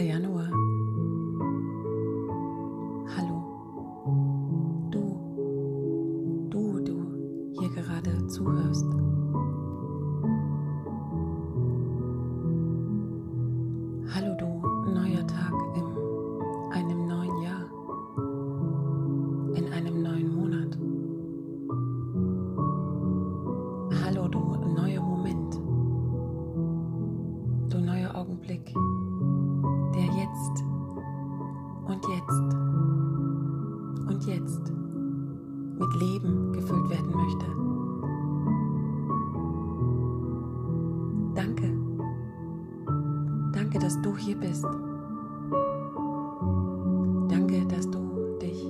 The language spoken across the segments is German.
Januar. Danke. Danke, dass du hier bist. Danke, dass du dich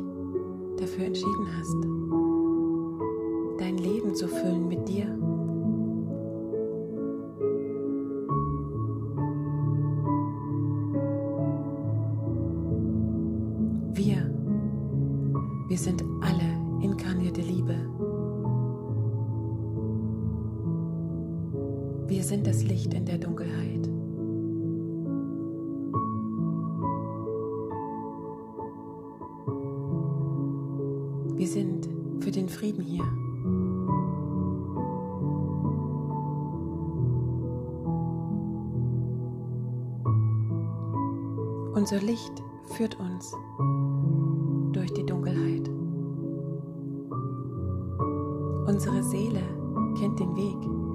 dafür entschieden hast, dein Leben zu füllen mit dir. Wir, wir sind alle inkarnierte Liebe. Sind das Licht in der Dunkelheit. Wir sind für den Frieden hier. Unser Licht führt uns durch die Dunkelheit. Unsere Seele kennt den Weg.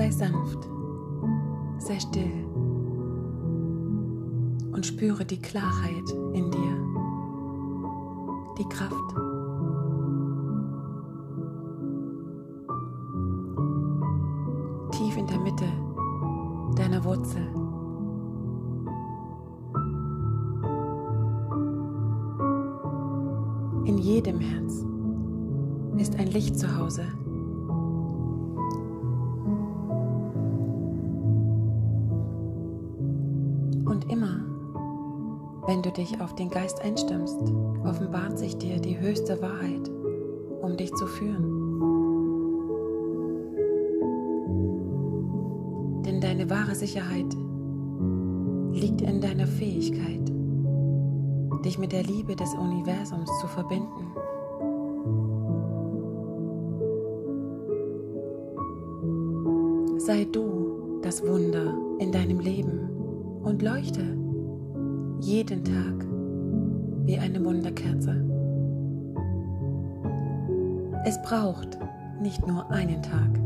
Sei sanft, sei still und spüre die Klarheit in dir, die Kraft. Tief in der Mitte deiner Wurzel. In jedem Herz ist ein Licht zu Hause. Wenn du dich auf den Geist einstimmst, offenbart sich dir die höchste Wahrheit, um dich zu führen. Denn deine wahre Sicherheit liegt in deiner Fähigkeit, dich mit der Liebe des Universums zu verbinden. Sei du das Wunder in deinem Leben und leuchte jeden Tag wie eine Wunderkerze. Es braucht nicht nur einen Tag,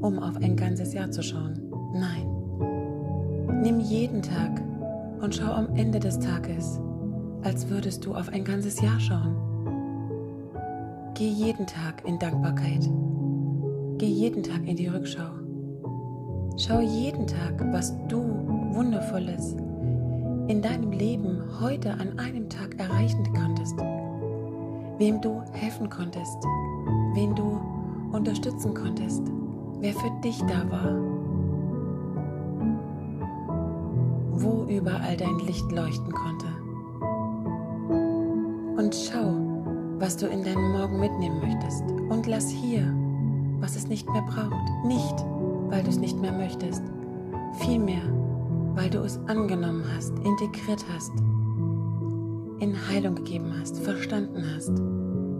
um auf ein ganzes Jahr zu schauen. Nein, nimm jeden Tag und schau am Ende des Tages, als würdest du auf ein ganzes Jahr schauen. Geh jeden Tag in Dankbarkeit. Geh jeden Tag in die Rückschau. Schau jeden Tag, was du Wundervolles in deinem Leben heute an einem Tag erreichen konntest. Wem du helfen konntest, wen du unterstützen konntest, wer für dich da war, wo überall dein Licht leuchten konnte. Und schau, was du in deinen Morgen mitnehmen möchtest und lass hier, was es nicht mehr braucht, nicht, weil du es nicht mehr möchtest, vielmehr, weil du es angenommen hast, integriert hast, in Heilung gegeben hast, verstanden hast,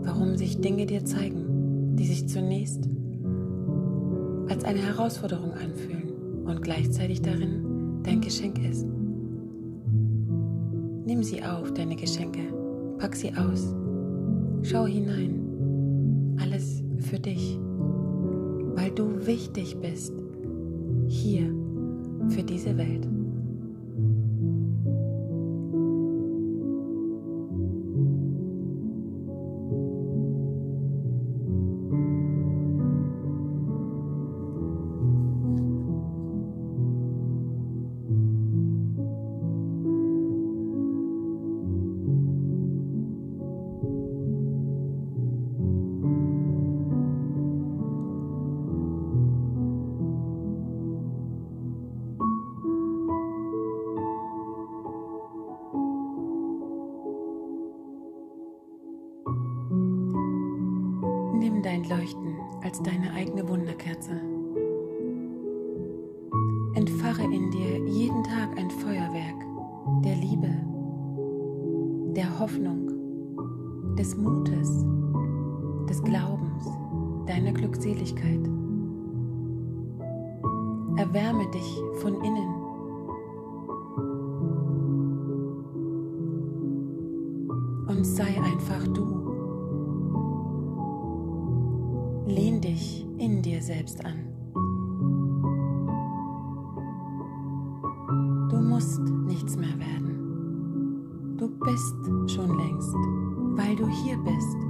warum sich Dinge dir zeigen, die sich zunächst als eine Herausforderung anfühlen und gleichzeitig darin dein Geschenk ist. Nimm sie auf, deine Geschenke, pack sie aus, schau hinein, alles für dich, weil du wichtig bist, hier für diese Welt. Leuchten als deine eigene Wunderkerze. Entfache in dir jeden Tag ein Feuerwerk der Liebe, der Hoffnung, des Mutes, des Glaubens, deiner Glückseligkeit. Erwärme dich von innen. Dir selbst an. Du musst nichts mehr werden. Du bist schon längst, weil du hier bist.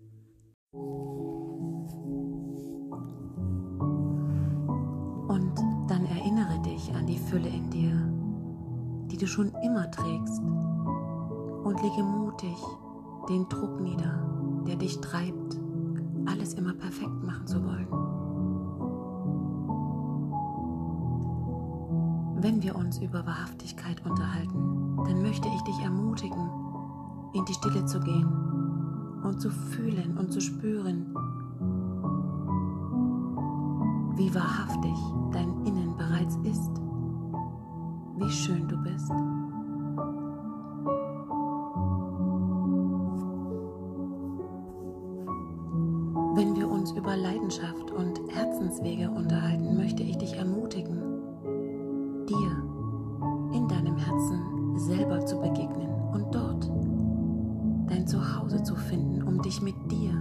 du schon immer trägst, und lege mutig den Druck nieder, der dich treibt, alles immer perfekt machen zu wollen. Wenn wir uns über Wahrhaftigkeit unterhalten, dann möchte ich dich ermutigen, in die Stille zu gehen und zu fühlen und zu spüren, wie wahrhaftig dein Innen bereits ist, wie schön du bist. Wenn wir uns über Leidenschaft und Herzenswege unterhalten, möchte ich dich ermutigen, dir in deinem Herzen selber zu begegnen und dort dein Zuhause zu finden, um dich mit dir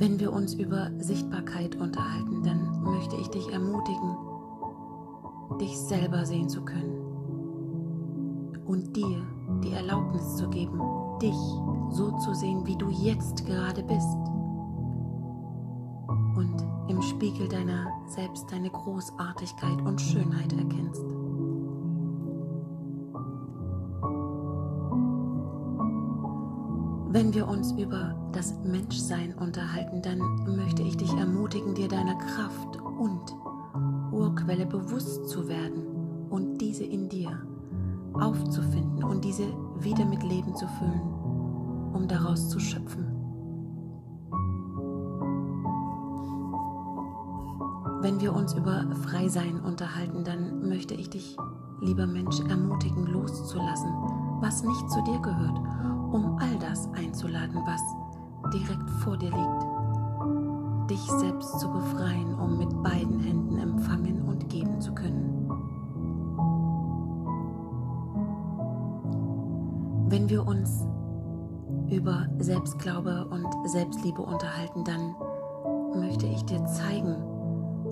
Wenn wir uns über Sichtbarkeit unterhalten, dann möchte ich dich ermutigen, dich selber sehen zu können und dir die Erlaubnis zu geben, dich so zu sehen, wie du jetzt gerade bist und im Spiegel deiner selbst deine Großartigkeit und Schönheit erkennst. Wenn wir uns über das Menschsein unterhalten, dann möchte ich dich ermutigen, dir deiner Kraft und Urquelle bewusst zu werden und diese in dir aufzufinden und diese wieder mit Leben zu füllen, um daraus zu schöpfen. Wenn wir uns über Freisein unterhalten, dann möchte ich dich, lieber Mensch, ermutigen, loszulassen, was nicht zu dir gehört, um all das einzuladen, was direkt vor dir liegt. Dich selbst zu befreien, um mit beiden Händen empfangen und geben zu können. Wenn wir uns über Selbstglaube und Selbstliebe unterhalten, dann möchte ich dir zeigen,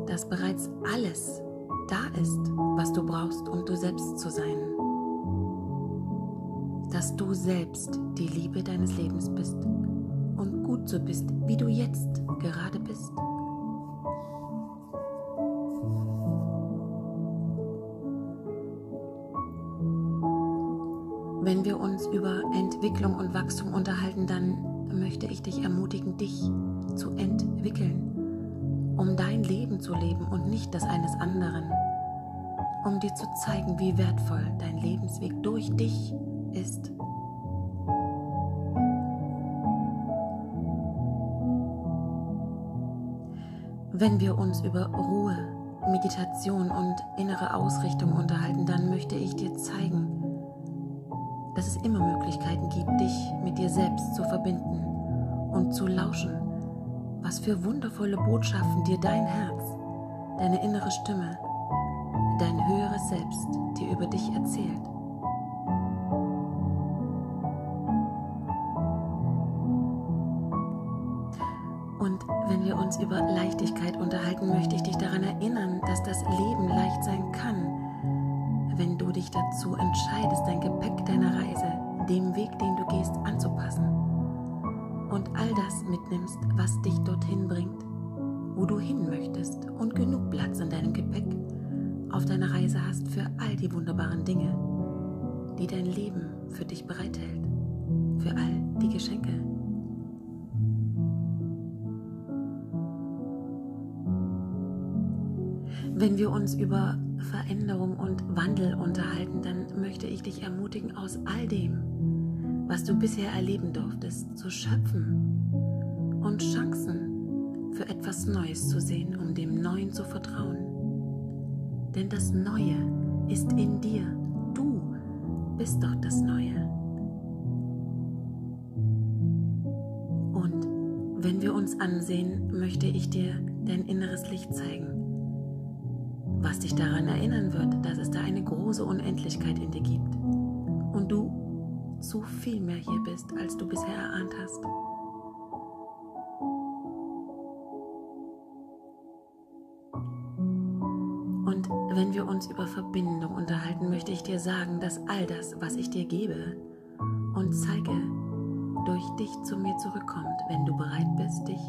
dass bereits alles da ist, was du brauchst, um du selbst zu sein. Dass du selbst die Liebe deines Lebens bist und gut so bist, wie du jetzt gerade bist. Wenn wir uns über Entwicklung und Wachstum unterhalten, dann möchte ich dich ermutigen, dich zu entwickeln um dein Leben zu leben und nicht das eines anderen, um dir zu zeigen, wie wertvoll dein Lebensweg durch dich ist. Wenn wir uns über Ruhe, Meditation und innere Ausrichtung unterhalten, dann möchte ich dir zeigen, dass es immer Möglichkeiten gibt, dich mit dir selbst zu verbinden und zu lauschen was für wundervolle Botschaften dir dein Herz, deine innere Stimme, dein höheres Selbst dir über dich erzählt. Und wenn wir uns über Leichtigkeit unterhalten, möchte ich dich daran erinnern, dass das Leben leicht sein kann, wenn du dich dazu entscheidest, dein Gepäck deiner Reise dem Weg, den du gehst, anzupassen und all das mitnimmst, was dich dorthin bringt, wo du hin möchtest und genug Platz in deinem Gepäck auf deiner Reise hast für all die wunderbaren Dinge, die dein Leben für dich bereithält, für all die Geschenke. Wenn wir uns über Veränderung und Wandel unterhalten, dann möchte ich dich ermutigen, aus all dem, was du bisher erleben durftest, zu schöpfen und Chancen für etwas Neues zu sehen, um dem Neuen zu vertrauen. Denn das Neue ist in dir. Du bist doch das Neue. Und wenn wir uns ansehen, möchte ich dir dein inneres Licht zeigen was dich daran erinnern wird, dass es da eine große Unendlichkeit in dir gibt und du zu viel mehr hier bist, als du bisher erahnt hast. Und wenn wir uns über Verbindung unterhalten, möchte ich dir sagen, dass all das, was ich dir gebe und zeige, durch dich zu mir zurückkommt, wenn du bereit bist, dich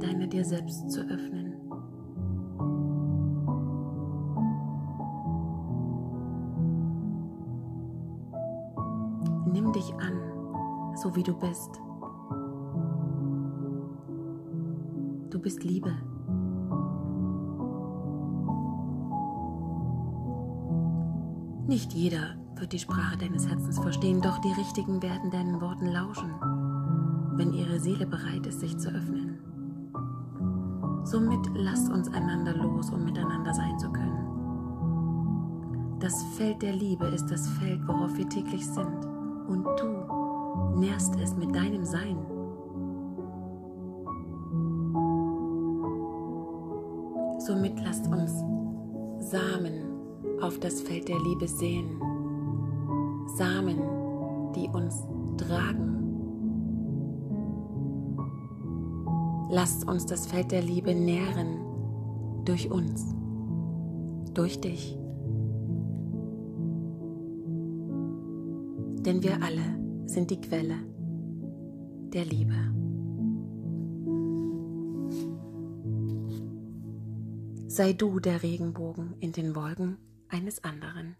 deiner dir selbst zu öffnen. Nimm dich an, so wie du bist. Du bist Liebe. Nicht jeder wird die Sprache deines Herzens verstehen, doch die Richtigen werden deinen Worten lauschen, wenn ihre Seele bereit ist, sich zu öffnen. Somit lasst uns einander los, um miteinander sein zu können. Das Feld der Liebe ist das Feld, worauf wir täglich sind und du nährst es mit deinem Sein. Somit lasst uns Samen auf das Feld der Liebe sehen. Samen, die uns tragen. Lasst uns das Feld der Liebe nähren durch uns, durch dich. Denn wir alle sind die Quelle der Liebe. Sei du der Regenbogen in den Wolken eines anderen.